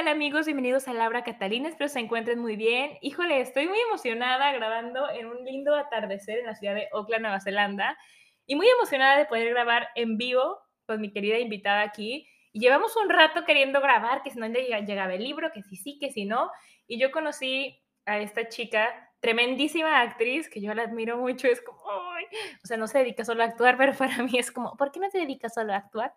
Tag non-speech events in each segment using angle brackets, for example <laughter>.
Tal amigos? Bienvenidos a Laura Catalina, espero se encuentren muy bien. Híjole, estoy muy emocionada grabando en un lindo atardecer en la ciudad de Auckland, Nueva Zelanda, y muy emocionada de poder grabar en vivo con mi querida invitada aquí. Llevamos un rato queriendo grabar, que si no llegaba el libro, que sí sí, que si no. Y yo conocí a esta chica tremendísima actriz, que yo la admiro mucho, es como, o sea, no se dedica solo a actuar, <laughs> pero para mí es como, ¿por qué no se dedica solo a actuar?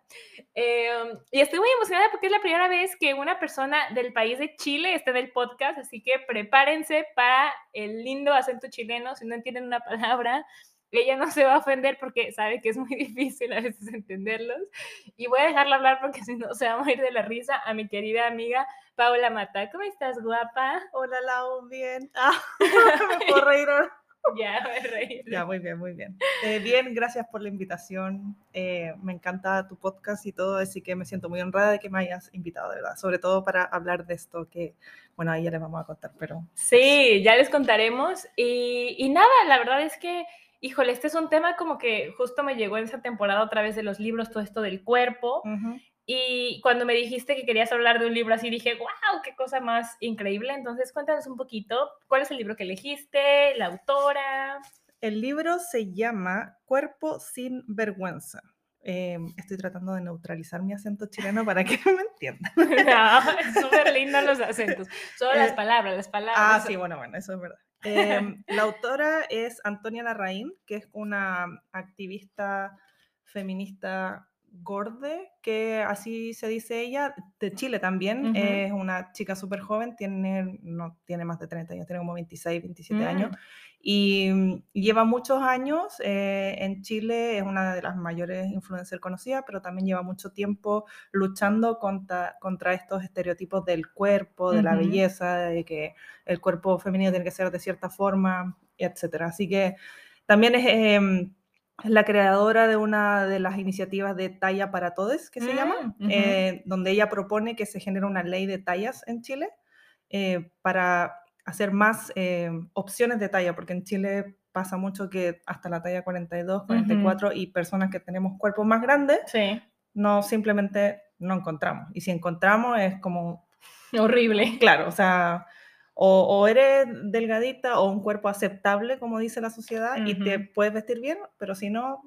Em, y estoy muy emocionada porque es la primera vez que una persona del país de Chile está en el podcast, así que prepárense para el lindo acento chileno, si no entienden una palabra, ella no se va a ofender porque sabe que es muy <laughs> difícil a veces entenderlos. Y voy a dejarla hablar porque si no se va a morir de la risa a mi querida amiga Paula Mata. ¿Cómo estás, guapa? Hola, Lau, bien. <laughs> Ah, me puedo <laughs> reír Ya, me reír. Ya, muy bien, muy bien. Eh, bien, gracias por la invitación. Eh, me encanta tu podcast y todo, así que me siento muy honrada de que me hayas invitado, de verdad. Sobre todo para hablar de esto que, bueno, ahí ya les vamos a contar, pero... Sí, ya les contaremos. Y, y nada, la verdad es que híjole, este es un tema como que justo me llegó en esa temporada a través de los libros, todo esto del cuerpo. Y cuando me dijiste que querías hablar de un libro así, dije, wow, qué cosa más increíble. Entonces, cuéntanos un poquito, ¿cuál es el libro que elegiste? ¿La autora? El libro se llama Cuerpo sin vergüenza. Em, estoy tratando de neutralizar mi acento chileno para que <laughs> me entiendan. No, es <laughs> súper lindo los acentos. Solo las eh, palabras, las palabras. Ah, sí, bueno, bueno, eso es verdad. Em, la autora es Antonia Larraín, que es una activista feminista gorde, que así se dice ella, de Chile también. Es una chica súper joven, tiene, no tiene más de 30 años, tiene como 26, 27 años. Mm. Y mm, lleva muchos años eh, en Chile, es una de las mayores influencers conocidas, pero también lleva mucho tiempo luchando contra, contra estos estereotipos del cuerpo, de la belleza, de que el cuerpo femenino tiene que ser de cierta forma, etc. Así que también es em, la creadora de una de las iniciativas de talla para todos, que se llama, mm, eh, donde ella propone que se genere una ley de tallas en Chile eh, para hacer más eh, opciones de talla, porque en Chile pasa mucho que hasta la talla 42, 44 y personas que tenemos cuerpos más grandes, no simplemente no encontramos. Y si encontramos es como... Horrible. Claro, o sea, o, eres delgadita o un cuerpo aceptable, como dice la sociedad, y te puedes vestir bien, pero si no,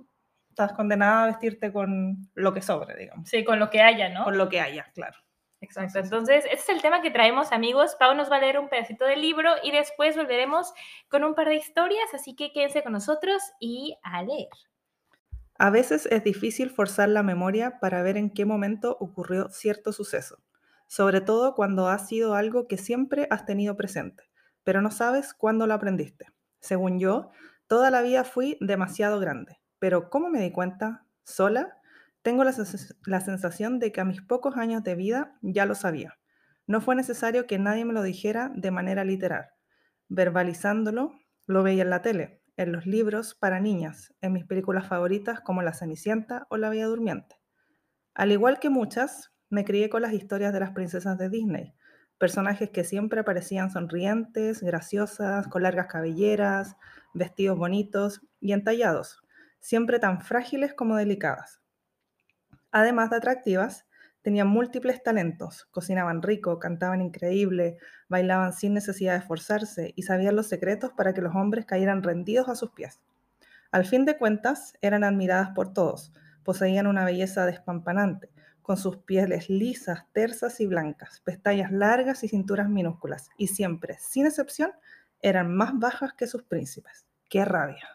estás condenada a vestirte con lo que sobre, digamos. Sí, con lo que haya, ¿no? Con lo que haya, claro. Exacto. Entonces, este es el tema que traemos, amigos. Pau nos va a leer un pedacito del libro y después volveremos con un par de historias, así que quédense con nosotros y a leer. A veces es difícil forzar la memoria para ver en qué momento ocurrió cierto suceso, sobre todo cuando ha sido algo que siempre has tenido presente, pero no sabes cuándo lo aprendiste. Según yo, toda la vida fui demasiado grande, pero ¿cómo me di cuenta? ¿Sola? Tengo la, sensación de que a mis pocos años de vida ya lo sabía. No fue necesario que nadie me lo dijera de manera literal. Verbalizándolo, lo veía en la tele, en los libros para niñas, en mis películas favoritas como La Cenicienta o La Bella Durmiente. Al igual que muchas, me crié con las historias de las princesas de Disney, personajes que siempre aparecían sonrientes, graciosas, con largas cabelleras, vestidos bonitos y entallados, siempre tan frágiles como delicadas. Además de atractivas, tenían múltiples talentos, cocinaban rico, cantaban increíble, bailaban sin necesidad de esforzarse y sabían los secretos para que los hombres cayeran rendidos a sus pies. Al fin de cuentas, eran admiradas por todos, poseían una belleza despampanante, con sus pieles lisas, tersas y blancas, pestañas largas y cinturas minúsculas, y siempre, sin excepción, eran más bajas que sus príncipes. ¡Qué rabia!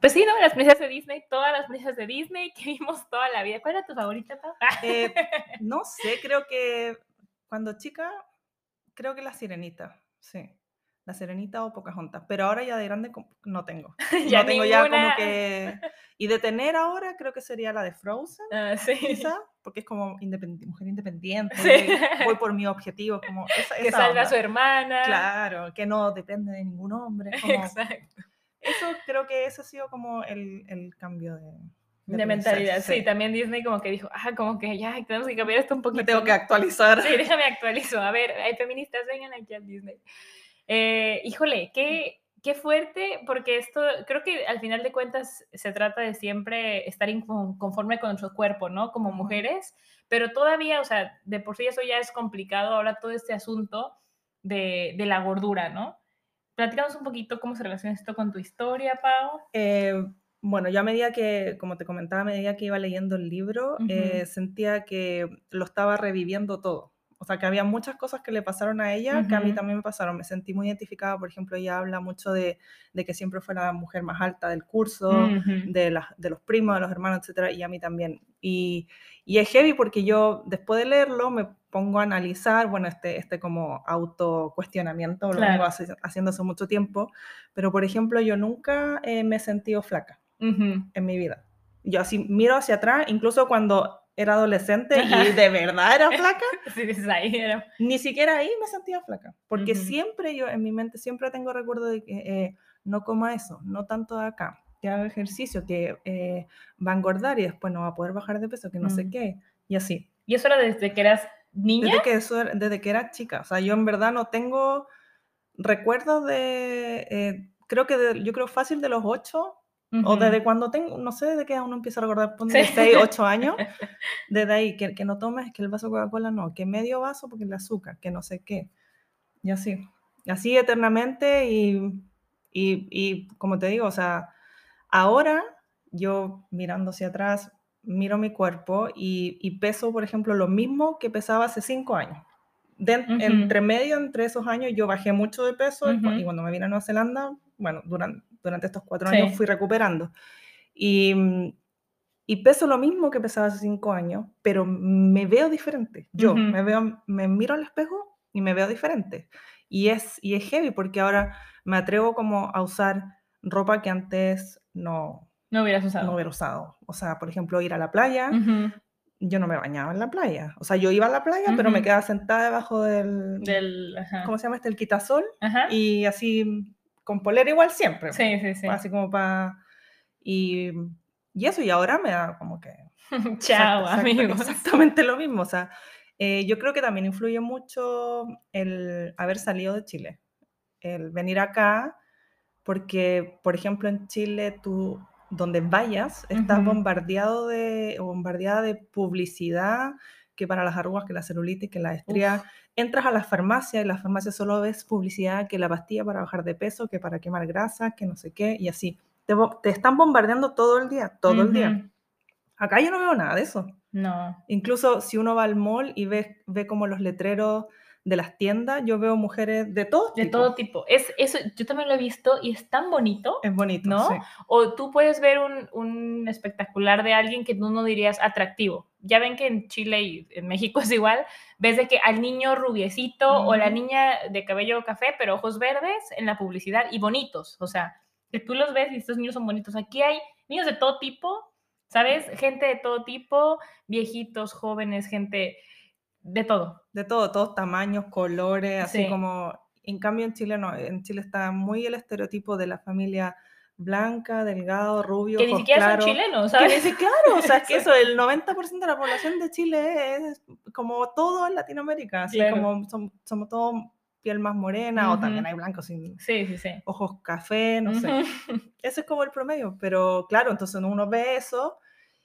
Pues sí, ¿no? Las princesas de Disney, todas las princesas de Disney que vimos toda la vida. ¿Cuál era tu favorita, Pau? Eh, <laughs> no sé, creo que cuando chica, creo que la sirenita, sí. La Serenita o Pocahontas. Pero ahora ya de grande no tengo. <laughs> Ya no tengo ya como que... <laughs> Y de tener ahora creo que sería la de Frozen, Ah, <laughs> sí. quizá, porque es como mujer independiente, Sí. voy por mi objetivo, como esa, Que esa salva a su hermana. Claro, que no depende de ningún hombre. como- Exacto. eso creo que ese ha sido como el, el cambio de, mentalidad, sí. También Disney como que dijo, ah, como que ya tenemos que cambiar esto un poquito. Me tengo que actualizar. Sí, déjame actualizo. A ver, hay feministas, vengan aquí al Disney. Eh, híjole, qué, qué fuerte, porque esto creo que al final de cuentas se trata de siempre estar conforme con nuestro cuerpo, ¿no? Como mujeres, pero todavía, o sea, de por sí eso ya es complicado, ahora todo este asunto de, de la gordura, ¿no? Platícanos un poquito cómo se relaciona esto con tu historia, Pau. Eh, bueno, yo a medida que, como te comentaba, a medida que iba leyendo el libro, Ujú. eh, sentía que lo estaba reviviendo todo. O sea, que había muchas cosas que le pasaron a ella que a mí también me pasaron. Me sentí muy identificada, por ejemplo, ella habla mucho de, de que siempre fue la mujer más alta del curso, Ujú. de, las, de los primos, de los hermanos, etcétera, y a mí también. Y, y es heavy porque yo, después de leerlo, me pongo a analizar, bueno, este, este como autocuestionamiento, lo Claro. vengo hace- haciendo hace mucho tiempo, pero por ejemplo, yo nunca eh, me he sentido flaca Ujú. en mi vida. Yo así miro hacia atrás, incluso cuando era adolescente Ajá. y de verdad era <laughs> flaca, Sí, dices ahí, era- ni siquiera ahí me sentía flaca, porque siempre yo en mi mente siempre tengo recuerdo de que eh, no coma eso, no tanto de acá, que haga ejercicio, que eh, va a engordar y después no va a poder bajar de peso, que no sé Mm. qué, y así. ¿Y eso era desde que eras niña? Desde que, eso era- desde que era chica, o sea, yo en verdad no tengo recuerdos de, eh, creo que de- yo creo fácil de los ocho, o desde cuando tengo, no sé desde que uno empieza a recordar, ponte Sí. 6, 8 <laughs> años, desde ahí, que, que no tomes, que el vaso de Coca-Cola no, que medio vaso porque el azúcar, que no sé qué, y así, así eternamente y, y, y como te digo, o sea, ahora yo mirando hacia atrás, miro mi cuerpo y, y peso, por ejemplo, lo mismo que pesaba hace 5 años. De, Ujú. Entre medio, entre esos años, yo bajé mucho de peso cu- Ujú. y cuando me vine a Nueva Zelanda, bueno, durante, durante estos cuatro Sí. años fui recuperando. Y, mm, y peso lo mismo que pesaba hace cinco años, pero me veo diferente. Yo me veo, me miro al espejo y me veo diferente. Y es, y es heavy porque ahora me atrevo como a usar ropa que antes no, No hubieras usado. no hubiera usado. O sea, por ejemplo, ir a la playa, yo no me bañaba en la playa. O sea, yo iba a la playa, pero me quedaba sentada debajo del, Del. ¿cómo se llama este? El quitasol. Ajá. Y así, con polera igual siempre. Sí, sí, sí. Así como para... Y, y eso, y ahora me da como que... <laughs> Chao, amigos. Exactamente lo mismo. O sea, eh, yo creo que también influye mucho el haber salido de Chile. El venir acá, porque, por ejemplo, en Chile tú, donde vayas, estás bombardeado de, bombardeada de publicidad, que para las arrugas, que la celulitis, que la estría. Entras a las farmacias y las farmacias solo ves publicidad, que la pastilla para bajar de peso, que para quemar grasa, que no sé qué, y así. Te, te están bombardeando todo el día, todo el día. Acá yo no veo nada de eso. No. Incluso si uno va al mall y ve, ve como los letreros de las tiendas, yo veo mujeres de todo De tipo. todo tipo. Es, eso, yo también lo he visto y es tan bonito. Es bonito, ¿No? sí. O tú puedes ver un, un espectacular de alguien que tú no dirías atractivo. Ya ven que en Chile y en México <laughs> es igual. Ves de que al niño rubiecito o la niña de cabello café, pero ojos verdes en la publicidad y bonitos. O sea, que tú los ves y estos niños son bonitos. Aquí hay niños de todo tipo, ¿sabes? Gente de todo tipo, viejitos, jóvenes, gente de todo. De todo, todos tamaños, colores, así Sí. como... En cambio en Chile no, en Chile está muy el estereotipo de la familia blanca, delgado, rubio, Que ni siquiera claros. son chilenos, Que ¿sabes? si- claro, o sea, es que <laughs> eso, el 90% de la población de Chile es como todo en Latinoamérica, así Claro. como som- somos todos piel más morena, o también hay blancos sin Sí, sí, sí. ojos café, no sé. Ujú. Ese es como el promedio, pero claro, entonces uno ve eso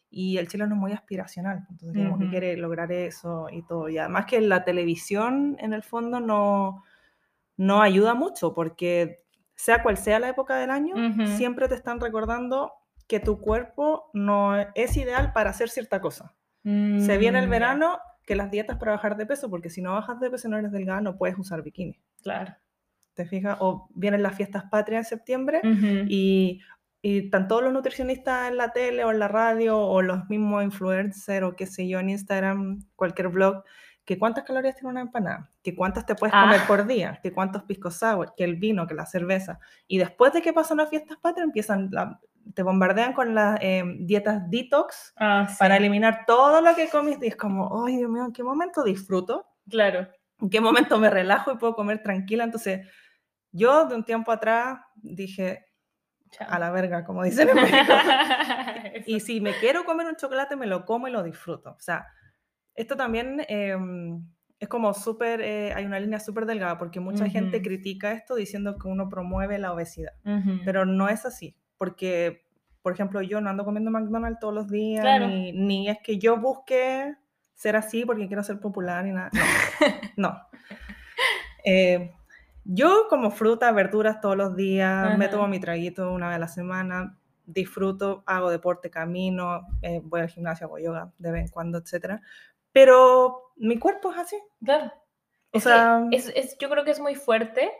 y el chileno es muy aspiracional, entonces como que Ujú. quiere lograr eso y todo. Y además que la televisión en el fondo no, no ayuda mucho porque sea cual sea la época del año, Ujú. siempre te están recordando que tu cuerpo no es ideal para hacer cierta cosa. Se viene el Mm, verano, que las dietas para bajar de peso, porque si no bajas de peso no eres delgada, no puedes usar bikini. Claro. ¿Te fijas? O vienen las fiestas patrias en septiembre Ujú. y, y están todos los nutricionistas en la tele o en la radio o los mismos influencers o qué sé yo en Instagram, cualquier blog, que cuántas calorías tiene una empanada, que cuántas te puedes Ah. comer por día, que cuántos pisco sour, que el vino, que la cerveza. Y después de que pasan las fiestas patrias, empiezan, la- te bombardean con las eh, dietas detox Ah, sí, para eliminar todo lo que comiste. Y es como, ay, Dios mío, ¿en qué momento disfruto? Claro. ¿En qué momento me relajo y puedo comer tranquila? Entonces, yo de un tiempo atrás dije, Chao. a la verga, como dicen en México. <laughs> Y si me quiero comer un chocolate, me lo como y lo disfruto. O sea, esto también em, es como súper, eh, hay una línea súper delgada porque mucha gente Ujú. critica esto diciendo que uno promueve la obesidad, Ujú. pero no es así, porque, por ejemplo, yo no ando comiendo McDonald's todos los días, Claro. ni, ni es que yo busque ser así porque quiero ser popular ni nada. No. no. <laughs> Eh, yo como fruta, verduras todos los días, me Ajá. tomo mi traguito una vez a la semana, disfruto, hago deporte, camino, eh, voy al gimnasio, hago yoga de vez en cuando, etc. Pero mi cuerpo es así. Claro. O Es sea, es, es- yo creo que es muy fuerte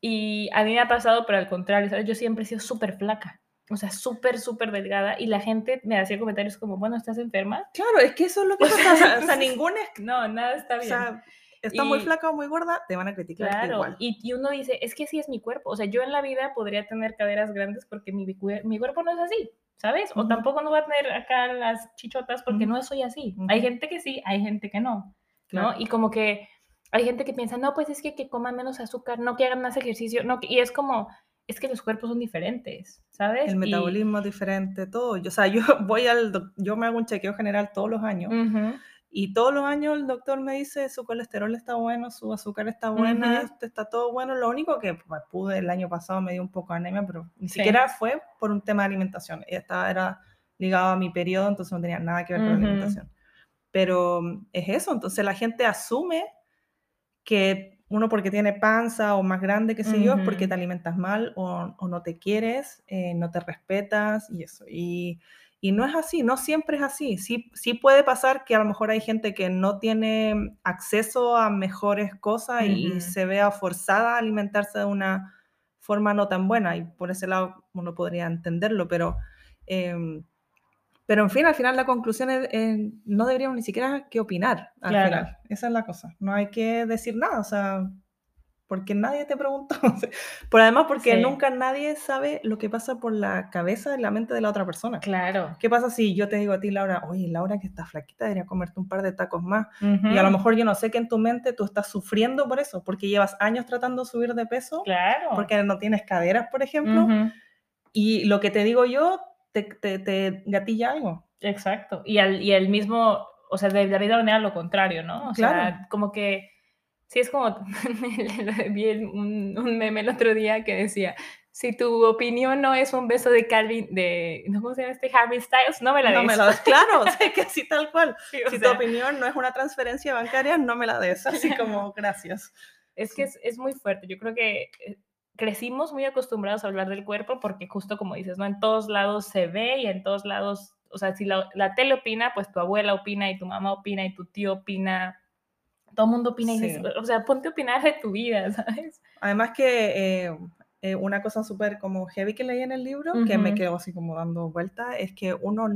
y a mí me ha pasado, pero al contrario, ¿sabes? Yo siempre he sido súper flaca, o sea, súper, súper delgada y la gente me hacía comentarios como, bueno, ¿estás enferma? claro, es que eso es lo que <laughs> O pasa. O sea, ninguna. No, nada está O bien. sea, está muy flaca o muy gorda, te van a criticar Claro, igual. y, y uno dice, es que sí es mi cuerpo, o sea, yo en la vida podría tener caderas grandes porque mi, mi cuerpo no es así, ¿sabes? O tampoco no voy a tener acá las chichotas porque no soy así. Hay gente que sí, hay gente que no. Y como que hay gente que piensa, no, pues es que, que coman menos azúcar, no que hagan más ejercicio, no, y es como, es que los cuerpos son diferentes, ¿sabes? El Y- metabolismo es diferente, todo. Yo, o sea, yo <laughs> voy al, yo me hago un chequeo general todos los años Ujú, y todos los años el doctor me dice su colesterol está bueno, su azúcar está buena, Ujú. este está todo bueno. Lo único que pues, pude el año pasado me dio un poco de anemia, pero ni Sí. siquiera fue por un tema de alimentación. Estaba, era ligado a mi periodo, entonces no tenía nada que ver con la Ujú. alimentación. Pero es eso, entonces la gente asume que uno porque tiene panza o más grande, qué sé yo, es porque te alimentas mal o, o no te quieres, eh, no te respetas y eso. Y, y no es así, no siempre es así. Sí, sí puede pasar que a lo mejor hay gente que no tiene acceso a mejores cosas y Ujú. se vea forzada a alimentarse de una forma no tan buena y por ese lado uno podría entenderlo, pero... em, pero en fin, al final la conclusión es, eh, no deberíamos ni siquiera que opinar al Claro. final. Esa es la cosa. No hay que decir nada, o sea, porque nadie te preguntó. <laughs> Por además, porque Sí. nunca nadie sabe lo que pasa por la cabeza y la mente de la otra persona. Claro. ¿Qué pasa si yo te digo a ti, Laura, oye, Laura, que estás flaquita, debería comerte un par de tacos más? Y a lo mejor yo no sé que en tu mente tú estás sufriendo por eso, porque llevas años tratando de subir de peso, Claro. porque no tienes caderas, por ejemplo, y lo que te digo yo te, te, te gatilla algo. Exacto. Y al, y el mismo, o sea, de la misma manera lo contrario, ¿no? O Claro. sea, como que, sí es como, <laughs> vi un, un meme el otro día que decía, si tu opinión no es un beso de Calvin, de, ¿no? ¿cómo se llama este? Harvey Styles, no me la No des. me la des, <laughs> claro, <laughs> o sea, que así tal cual. Sí, Si tu sea, opinión no es una transferencia bancaria, no me la des, así como gracias. es que es, es muy fuerte. Yo creo que eh, crecimos muy acostumbrados a hablar del cuerpo porque justo como dices, ¿no? En todos lados se ve y en todos lados, o sea, si la, la tele opina, pues tu abuela opina y tu mamá opina y tu tío opina. Todo el mundo opina y dices, Sí. o sea, ponte a opinar de tu vida, <laughs> ¿sabes? Además que eh, eh, una cosa súper como heavy que leí en el libro, que me quedó así como dando vuelta, es que uno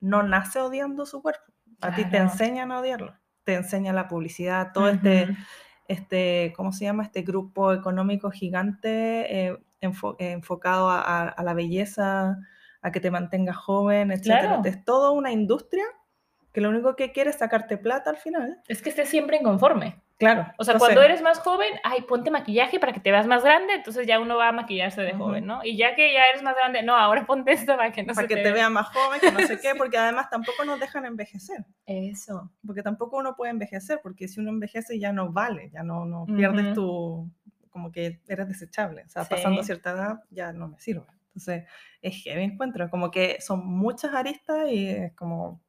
no nace odiando su cuerpo. A ti te Claro. enseñan a odiarlo. Te enseña la publicidad, todo este, Ujú. este, ¿cómo se llama? Este grupo económico gigante eh, enfo- eh, enfocado a, a- a la belleza, a que te mantengas joven, etc. Claro. Es toda una industria que lo único que quiere es sacarte plata al final. Es que estés siempre inconforme. Claro. O sea, entonces- cuando eres más joven, ay, ponte maquillaje para que te veas más grande, entonces ya uno va a maquillarse de Ujú. joven, ¿no? Y ya que ya eres más grande, no, ahora ponte esto para que no para se que te te vea. más joven, que no sé <laughs> qué, porque además tampoco nos dejan envejecer, Eso. porque tampoco uno puede envejecer, porque si uno envejece ya no vale, ya no, no pierdes Ujú. tu, como que eres desechable, o sea, pasando Sí. cierta edad ya no me sirve. Entonces, es que me encuentro, como que son muchas aristas y es como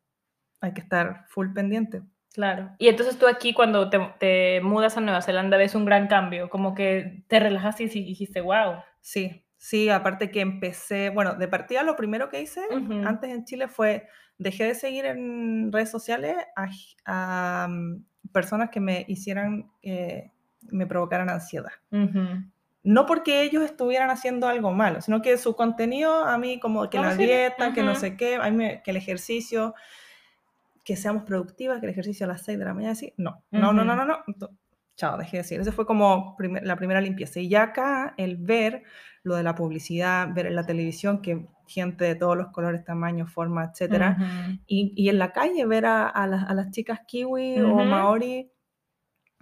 hay que estar full pendiente. Claro. Y entonces tú aquí cuando te, te mudas a Nueva Zelanda ves un gran cambio, como que te relajaste y dijiste, wow. Sí, sí, aparte que empecé, bueno, de partida lo primero que hice antes en Chile fue, dejé de seguir en redes sociales a, a, mm, personas que me hicieran, que me provocaran ansiedad. No porque ellos estuvieran haciendo algo malo, sino que su contenido a mí como que la sí, dieta, que no sé qué, a mí me- que el ejercicio, que seamos productivas, que el ejercicio a las 6 de la mañana, así. No, no, no, no, no, no. Ento- Chao, dejé de decir. Esa fue como primer- la primera limpieza. Y ya acá, el ver lo de la publicidad, ver en la televisión que gente de todos los colores, tamaños, formas, etcétera. Ujú. Y, y en la calle ver a, a las, a las chicas kiwi o Ujú. maori,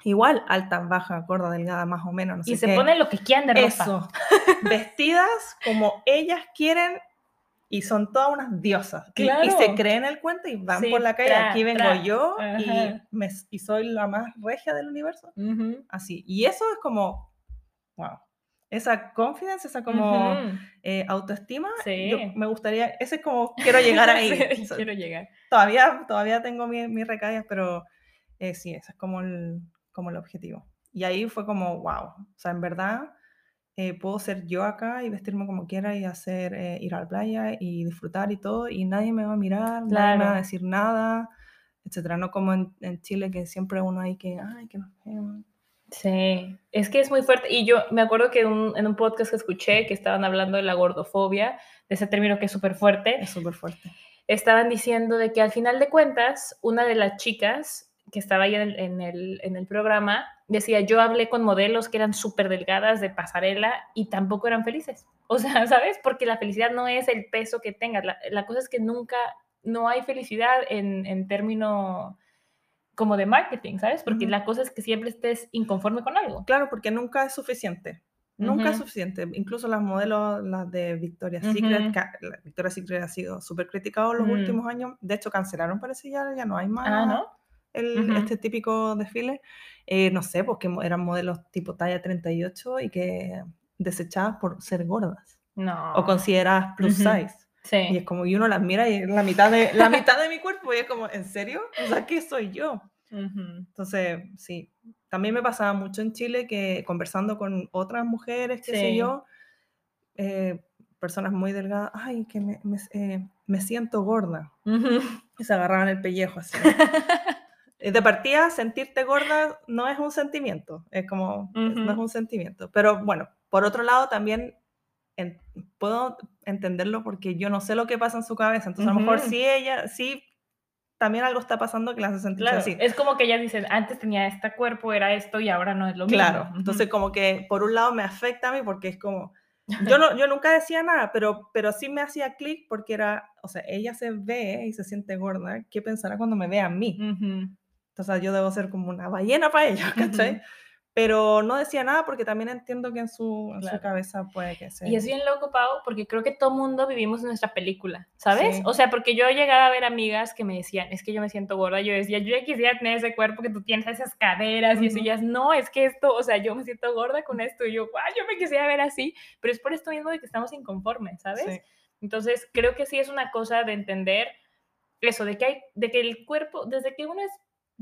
igual, altas, bajas, gorda, delgada, más o menos, no sé Y se qué. ponen lo que quieran de ropa. Eso, vestidas como ellas quieren y son todas unas diosas. Y- Y, Claro. se creen el cuento y van Sí, por la calle, tra, aquí vengo tra. yo y, me- y soy la más regia del universo. Ujú. Así. Y eso es como, wow. Esa confidence, esa como Ujú. eh, autoestima, Sí. yo me gustaría, ese es como, quiero llegar <laughs> ahí. Sí, <laughs> quiero llegar. todavía, todavía tengo mi- mis recaídas, pero eh, sí, ese es como el, como el objetivo. Y ahí fue como, wow, o sea, en verdad eh, puedo ser yo acá y vestirme como quiera y hacer, eh, ir a la playa y disfrutar y todo, y nadie me va a mirar, nadie me va a Claro. decir nada, etcétera. No como en, en Chile que siempre uno hay que, ay, que nos. Sí, es que es muy fuerte. Y yo me acuerdo que un- en un podcast que escuché que estaban hablando de la gordofobia, de ese término que es súper fuerte, Es súper fuerte. estaban diciendo de que al final de cuentas, una de las chicas que estaba ahí en el, en el, en el programa decía, yo hablé con modelos que eran súper delgadas de pasarela y tampoco eran felices. <laughs> O sea, ¿sabes? Porque la felicidad no es el peso que tengas. La, la cosa es que nunca, no hay felicidad en, en término como de marketing, ¿sabes? Porque la cosa es que siempre estés inconforme con algo. Claro, porque nunca es suficiente. Nunca es suficiente. Incluso las modelos, las de Victoria's Secret, Ujú. ca- la Victoria's Secret ha sido súper criticado los últimos años. De hecho, cancelaron, parece ya, ya no hay más Ah, ¿no? El, Ujú. este típico desfile. Eh, no sé, porque eran modelos tipo talla 38 y que desechadas por ser gordas No. o consideradas plus Ujú. size. Y Sí. es como, y uno las mira y es la mitad de, la mitad de mi cuerpo y es como, ¿en serio? O sea, ¿qué soy yo? Ujú. Entonces, sí, también me pasaba mucho en Chile que conversando con otras mujeres, qué sé Sí. yo, eh, personas muy delgadas, ay, que me, me- eh, me siento gorda. Ujú. Y se agarraban el pellejo así. <laughs> De partida, sentirte gorda no es un sentimiento, es como, es- no es un sentimiento. Pero bueno, por otro lado, también en- puedo entenderlo porque yo no sé lo que pasa en su cabeza. Entonces, a lo mejor sí ella, sí, también algo está pasando que la hace sentirse Claro, así. es como que ellas dicen, antes tenía este cuerpo, era esto y ahora no es lo mismo. Claro, entonces como que por un lado me afecta a mí porque es como, <laughs> yo, no, yo nunca decía nada, pero, pero sí me hacía clic porque era, o sea, ella se ve y se siente gorda, ¿qué pensará cuando me vea a mí? Ujú. Entonces yo debo ser como una ballena para ella, <laughs> ¿cachai? Ujú. Pero no decía nada porque también entiendo que en su, en su Claro. cabeza puede que sea. Y es bien loco, Pau, porque creo que todo mundo vivimos nuestra película, ¿sabes? Sí. O sea, porque yo llegaba a ver amigas que me decían, es que yo me siento gorda, yo decía, yo ya quisiera tener ese cuerpo que tú tienes, esas caderas y eso, y ellas, no, es que esto, o sea, yo me siento gorda con esto, y yo, guau, yo me quisiera ver así, pero es por esto mismo de que estamos inconformes, ¿sabes? Sí. Entonces, creo que sí es una cosa de entender eso, de que, hay, de que el cuerpo, desde que uno es,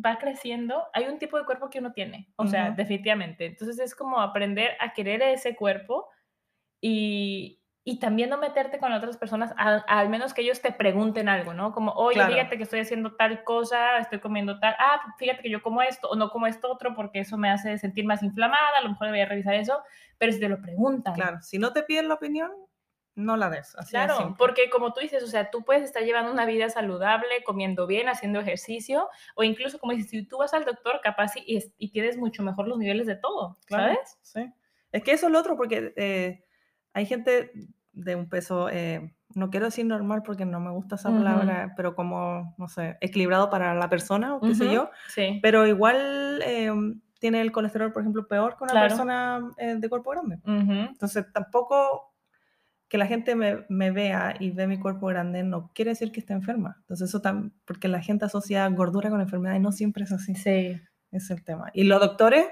va creciendo, hay un tipo de cuerpo que uno tiene, o sea, definitivamente. Entonces, es como aprender a querer ese cuerpo y, y también no meterte con otras personas, al, al menos que ellos te pregunten algo, ¿no? Como, oye, Claro. fíjate que estoy haciendo tal cosa, estoy comiendo tal, ah, fíjate que yo como esto o no como esto otro porque eso me hace sentir más inflamada, a lo mejor debería revisar eso, pero si te lo preguntan. Claro, si no te piden la opinión, no la des. Así Claro, porque como tú dices, o sea, tú puedes estar llevando una vida saludable, comiendo bien, haciendo ejercicio, o incluso como dices, si tú vas al doctor, capaz y, y, y tienes mucho mejor los niveles de todo, Claro, ¿sabes? Sí. Es que eso es lo otro, porque eh, hay gente de un peso, eh, no quiero decir normal porque no me gusta esa palabra, pero como, no sé, equilibrado para la persona o qué sé yo, Sí. pero igual eh, tiene el colesterol, por ejemplo, peor que una Claro. persona eh, de cuerpo grande. Ujú, Entonces, tampoco que la gente me, me vea y ve mi cuerpo grande no quiere decir que esté enferma. Entonces, eso también, porque la gente asocia gordura con enfermedad y no siempre es así. Sí. Es el tema. Y los doctores,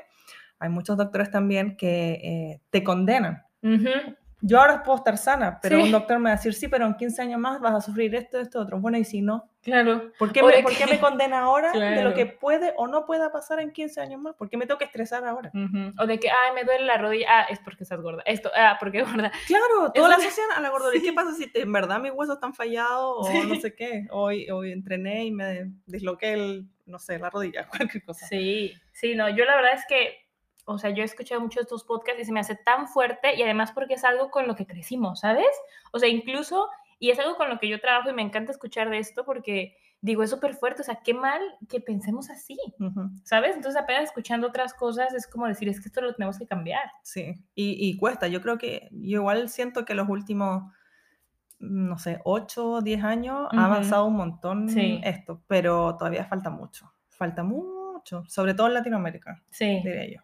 hay muchos doctores también que eh, te condenan. Ujú, Yo ahora puedo estar sana, pero Sí. un doctor me va a decir, sí, pero en 15 años más vas a sufrir esto, esto, otro. Bueno, y si no, Claro. ¿por qué, me, de por qué que- me condena ahora de lo que puede o no pueda pasar en 15 años más? ¿Por qué me tengo que estresar ahora? O de que, ay, me duele la rodilla, ah, es porque estás gorda. Esto, ah, porque gorda. Claro, toda la asocian a la gordura. ¿Y qué Sí. pasa si te- en verdad mis huesos están fallados o no Sí. sé qué? Hoy, hoy entrené y me disloqué el, no sé, la rodilla, <laughs> cualquier cosa. Sí, sí, no, yo la verdad es que, o sea, yo he escuchado muchos de estos podcasts y se me hace tan fuerte y además porque es algo con lo que crecimos, ¿sabes? O sea, incluso, y es algo con lo que yo trabajo y me encanta escuchar de esto porque digo, es súper fuerte, o sea, qué mal que pensemos así. ¿sabes? Entonces apenas escuchando otras cosas es como decir, es que esto lo tenemos que cambiar. Sí, y, y cuesta. Yo creo que, yo igual siento que los últimos, no sé, 8 o 10 años Ujú. ha avanzado un montón Sí. esto, pero todavía falta mucho. Falta mucho, sobre todo en Latinoamérica, Sí, diría yo.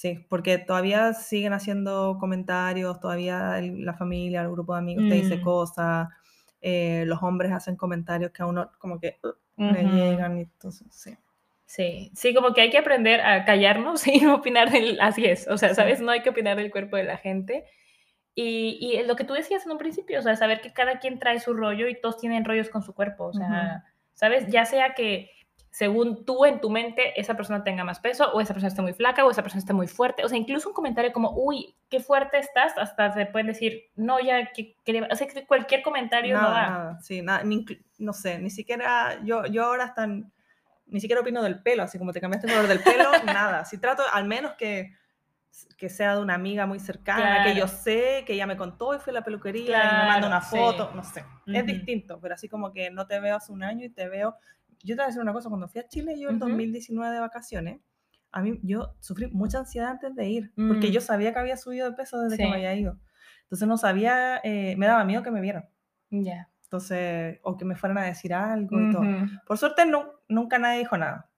Sí, porque todavía siguen haciendo comentarios, todavía el- la familia, el grupo de amigos te dice Mm. cosas, eh, los hombres hacen comentarios que a uno como que uh, le Ujú. llegan y entonces, sí. sí, sí, como que hay que aprender a callarnos <laughs> y no opinar del, así es, o sea. ¿sabes? No hay que opinar del cuerpo de la gente. Y, y lo que tú decías en un principio, o sea, saber que cada quien trae su rollo y todos tienen rollos con su cuerpo, o sea, ¿sabes? Ya sea que según tú en tu mente esa persona tenga más peso o esa persona esté muy flaca o esa persona esté muy fuerte, o sea, incluso un comentario como, uy, qué fuerte estás, hasta te pueden decir, no, ya, que, que le-". o sea, cualquier comentario no Nada, va. nada, sí, nada, ni no sé, ni siquiera, yo, yo ahora están, ni siquiera opino del pelo, así como te cambiaste el color del pelo, <laughs> nada, si trato, al menos que, que sea de una amiga muy cercana, que yo sé, que ella me contó y fue a la peluquería y me manda una sí. foto, no sé, es distinto, pero así como que no te veo hace un año y te veo, yo te voy a decir una cosa, cuando fui a Chile yo el Ujú. 2019 de vacaciones, a mí yo sufrí mucha ansiedad antes de ir, porque Mm. yo sabía que había subido de peso desde que Sí. me había ido, entonces no sabía, eh, me daba miedo que me vieran. Ya. Entonces, o que me fueran a decir algo y todo. Por suerte, nu- nunca nadie dijo nada.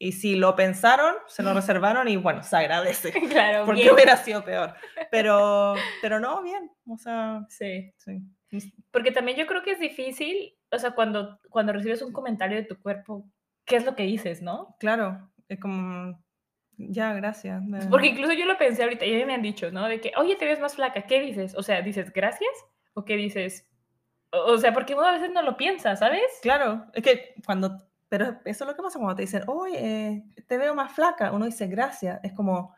Y si lo pensaron, se lo <laughs> reservaron y bueno, se agradece. <laughs> Claro, Porque bien. hubiera sido peor. Pero, <laughs> pero no, bien. O sea, Sí. sí. Porque también yo creo que es difícil, o sea, cuando, cuando recibes un comentario de tu cuerpo, ¿qué es lo que dices, no? Claro, es como, ya, gracias. Porque incluso yo lo pensé ahorita, y a mí me han dicho, ¿no? De que, oye, te ves más flaca, ¿qué dices? O sea, ¿dices gracias? ¿O qué dices? O, o sea, porque uno a veces no lo piensa, ¿sabes? Claro, es que cuando, pero eso es lo que pasa cuando te dicen, oye, eh, te veo más flaca. Uno dice gracias. Es como,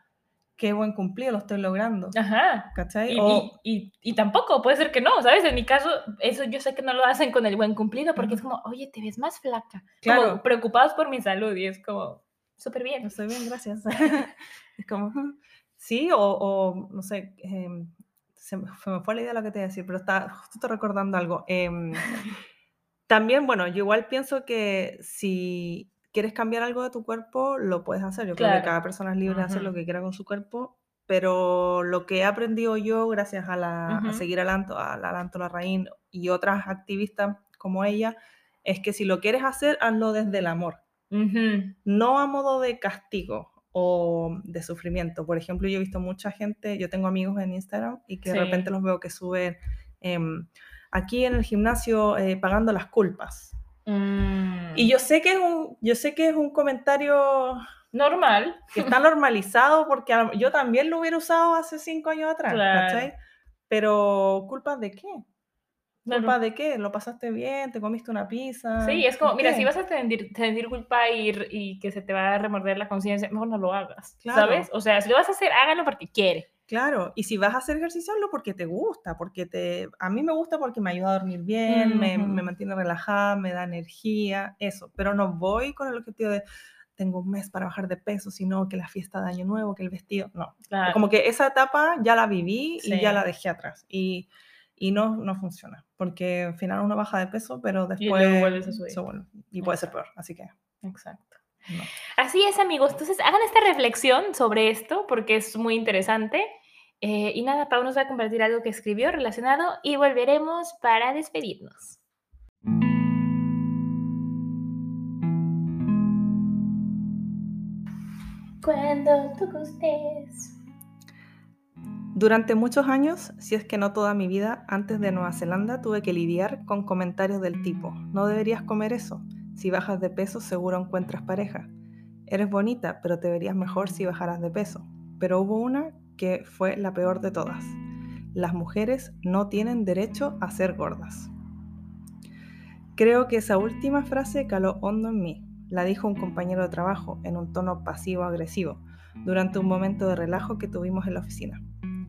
qué buen cumplido, lo estoy logrando. Ajá. ¿Cachai? Y, O- y, y, y tampoco, puede ser que no, ¿sabes? En mi caso, eso yo sé que no lo hacen con el buen cumplido, porque es Ujú. como, oye, te ves más flaca. Claro. Como preocupados por mi salud, y es como, súper bien. Estoy bien, gracias. <laughs> <laughs> es como, sí, o, o, no sé, em, se, me, se me fue la idea lo que te iba a decir, pero está justo estoy recordando algo. Em, <laughs> también, bueno, yo igual pienso que si quieres cambiar algo de tu cuerpo, lo puedes hacer. Yo creo que Claro. cada persona es libre de hacer lo que quiera con su cuerpo, pero lo que he aprendido yo gracias a, la, a Ujú. seguir a Lanto, a la Lanto Larraín y otras activistas como ella, es que si lo quieres hacer, hazlo desde el amor Ujú. no a modo de castigo o de sufrimiento. Por ejemplo, yo he visto mucha gente, yo tengo amigos en Instagram y que de Sí. repente los veo que suben em, aquí en el gimnasio eh, pagando las culpas. Mm. Y yo sé que es un, yo sé que es un comentario Normal. que está normalizado porque yo también lo hubiera usado hace cinco años atrás, Claro. ¿cachai? Pero ¿culpas de qué? Claro. ¿Culpas de qué? ¿Lo pasaste bien? ¿Te comiste una pizza? Sí, es como, ¿Por mira, qué? si vas a sentir, sentir culpa y, y que se te va a remorder la conciencia, mejor no lo hagas, Claro. ¿sabes? O sea, si lo vas a hacer, hágalo porque quiere. Claro, y si vas a hacer ejercicio, hazlo porque te gusta, porque te... A mí me gusta porque me ayuda a dormir bien, me, me mantiene relajada, me da energía, eso. Pero no voy con el objetivo de tengo un mes para bajar de peso, sino que la fiesta de Año Nuevo, que el vestido, no. Claro. Como que esa etapa ya la viví y ya Sí. la dejé atrás. Y, y no, no funciona, porque al final uno baja de peso, pero Y después luego vuelves a subir. se vuelve- y puede ser peor, así que Exacto. no. Así es, amigos. Entonces, hagan esta reflexión sobre esto porque es muy interesante. Eh, y nada, Pau nos va a compartir algo que escribió relacionado y volveremos para despedirnos. Cuando tú gustes. Durante muchos años, si es que no toda mi vida, antes de Nueva Zelanda tuve que lidiar con comentarios del tipo, no deberías comer eso, si bajas de peso seguro encuentras pareja. Eres bonita, pero te verías mejor si bajaras de peso. Pero hubo una que fue la peor de todas. Las mujeres no tienen derecho a ser gordas. Creo que esa última frase caló hondo en mí. La dijo un compañero de trabajo en un tono pasivo-agresivo durante un momento de relajo que tuvimos en la oficina.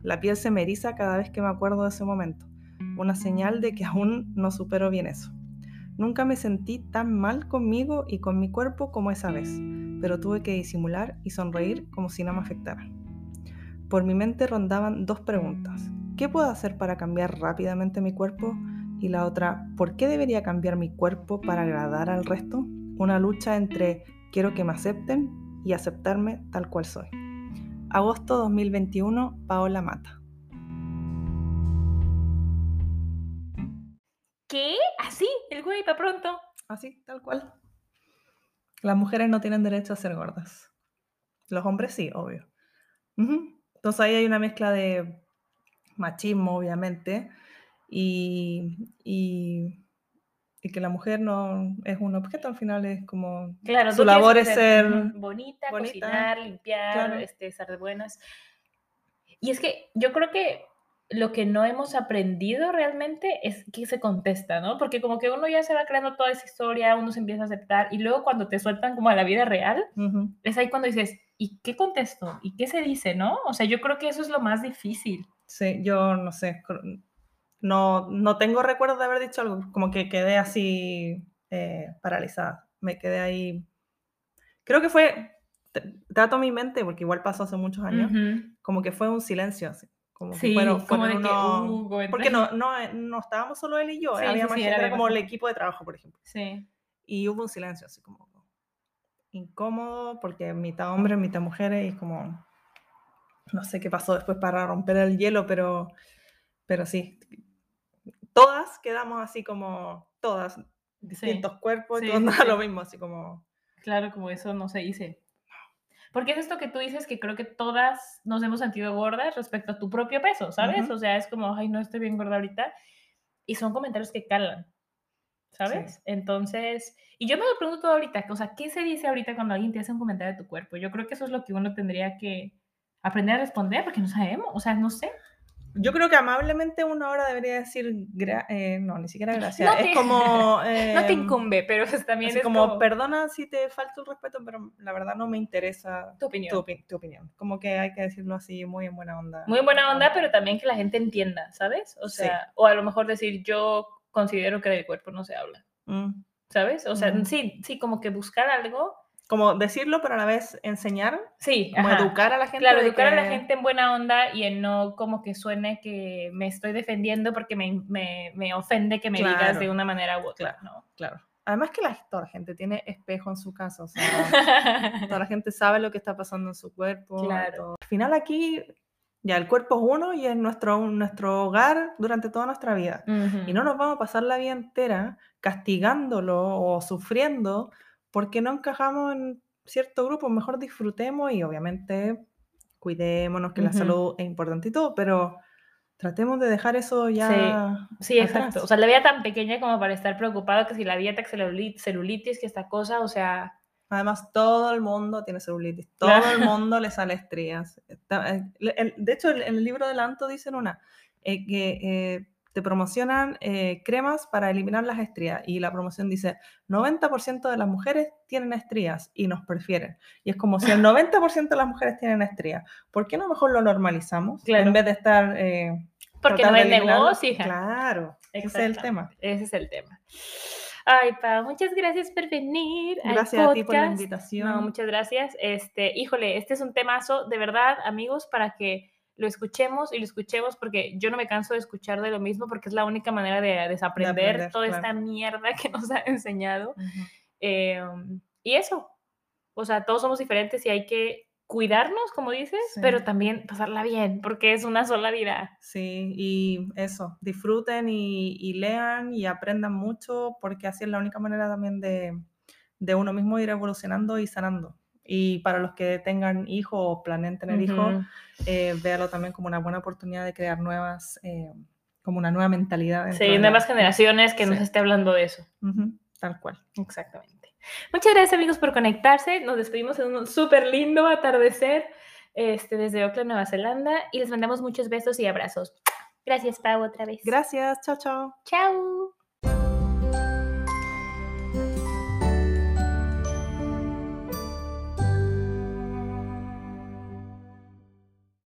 La piel se me eriza cada vez que me acuerdo de ese momento, una señal de que aún no supero bien eso. Nunca me sentí tan mal conmigo y con mi cuerpo como esa vez, pero tuve que disimular y sonreír como si no me afectara. Por mi mente rondaban dos preguntas. ¿Qué puedo hacer para cambiar rápidamente mi cuerpo? Y la otra, ¿por qué debería cambiar mi cuerpo para agradar al resto? Una lucha entre quiero que me acepten y aceptarme tal cual soy. Agosto 2021, Paola Mata. ¿Qué? ¿Así? ¿El güey para pronto? Así, tal cual. Las mujeres no tienen derecho a ser gordas. Los hombres sí, obvio. Ujú. Entonces ahí hay una mezcla de machismo, obviamente, y, y- y que la mujer no es un objeto, al final es como Claro, su labor es ser... bonita, bonita, cocinar, limpiar, claro. este, estar de buenas. Y es que yo creo que lo que no hemos aprendido realmente es que se contesta, ¿no? Porque como que uno ya se va creando toda esa historia, uno se empieza a aceptar y luego cuando te sueltan como a la vida real, Ujú. es ahí cuando dices, ¿y qué contesto? ¿Y qué se dice, no? O sea, yo creo que eso es lo más difícil. Sí, yo no sé, no, no tengo recuerdo de haber dicho algo, como que quedé así eh, paralizada, me quedé ahí. Creo que fue, trato mi mente, porque igual pasó hace muchos años, Ujú. como que fue un silencio, así, como que Sí, fueron, como de fueron que, unos- uh, como porque no, no, eh, no estábamos solo él y yo, Sí, había sí, más gente, era como el equipo de trabajo, por ejemplo. Sí. Y hubo un silencio, así como incómodo, porque mitad hombres, mitad mujeres, y como, no sé qué pasó después para romper el hielo, pero, pero sí, todas quedamos así como, todas, distintos cuerpos, sí, y todos sí, nada lo mismo, así como, Claro, como eso no se dice. Porque es esto que tú dices que creo que todas nos hemos sentido gordas respecto a tu propio peso, ¿sabes? O sea, es como, ay, no estoy bien gorda ahorita. Y son comentarios que calan, ¿sabes? Sí. Entonces, y yo me lo pregunto ahorita, o sea, ¿qué se dice ahorita cuando alguien te hace un comentario de tu cuerpo? Yo creo que eso es lo que uno tendría que aprender a responder porque no sabemos, o sea, no sé. Yo creo que amablemente uno ahora debería decir, eh, no, ni siquiera gracias. No te- es como... <laughs> No te em, incumbe, pero <laughs> también es como, como, perdona si te falta el respeto, pero la verdad no me interesa tu opinión. tu, opi- tu opinión. Como que hay que decirlo así, muy en buena onda. Muy buena onda, pero también que la gente entienda, ¿sabes? O Sí. sea, o a lo mejor decir, yo considero que del cuerpo no se habla, Mm. ¿sabes? O sea, Mm. sí, sí, como que buscar algo. Como decirlo, pero a la vez enseñar, Sí, como ajá. educar a la gente. Claro, educar a la que- gente en buena onda y en no como que suene que me estoy defendiendo porque me, me, me ofende que me digas Claro, de una manera u otra, Claro. Además que la, toda la gente tiene espejo en su casa, o sea, ¿no? <laughs> toda la gente sabe lo que está pasando en su cuerpo. Claro. todo. Al final aquí, ya el cuerpo es uno y es nuestro, nuestro hogar durante toda nuestra vida. Y no nos vamos a pasar la vida entera castigándolo o sufriendo porque no encajamos en cierto grupo. Mejor disfrutemos y obviamente cuidémonos, que la salud es importante y todo, pero tratemos de dejar eso ya. Sí, exacto. O sea, la vida tan pequeña como para estar preocupado que si la dieta, que celulitis, celulitis, que esta cosa, o sea, Además, todo el mundo tiene celulitis, todo el <laughs> mundo le sale estrías. Eh, de hecho, en el libro del Anto dicen una, eh, que eh, te promocionan eh, cremas para eliminar las estrías y la promoción dice 90% de las mujeres tienen estrías y nos prefieren. Y es como si el <laughs> 90% de las mujeres tienen estrías, ¿por qué no mejor lo normalizamos? Claro. En vez de estar... eh, porque no de es negocio, hija. Claro, ese es el tema. Ese es el tema. Ay, Pa, muchas gracias por venir. al Gracias a ti por la invitación. No, muchas gracias. Este, híjole, este es un temazo, de verdad, amigos, para que lo escuchemos y lo escuchemos, porque yo no me canso de escuchar de lo mismo, porque es la única manera de desaprender aprender, toda claro. esta mierda que nos ha enseñado. Ujú. Eh, y eso, o sea, todos somos diferentes y hay que cuidarnos, como dices, Sí. pero también pasarla bien, porque es una sola vida. Sí, y eso, disfruten y, y lean y aprendan mucho porque así es la única manera también de, de uno mismo ir evolucionando y sanando. Y para los que tengan hijos o planeen tener hijos, Ujú. eh, véalo también como una buena oportunidad de crear nuevas, eh, como una nueva mentalidad. Sí, de la- nuevas generaciones que nos Sí. esté hablando de eso. Ujú, tal cual. Exactamente. Muchas gracias amigos por conectarse. Nos despedimos en un súper lindo atardecer este, desde Auckland, Nueva Zelanda y les mandamos muchos besos y abrazos. Gracias, Pau, otra vez. Gracias, chao, chao. Chao.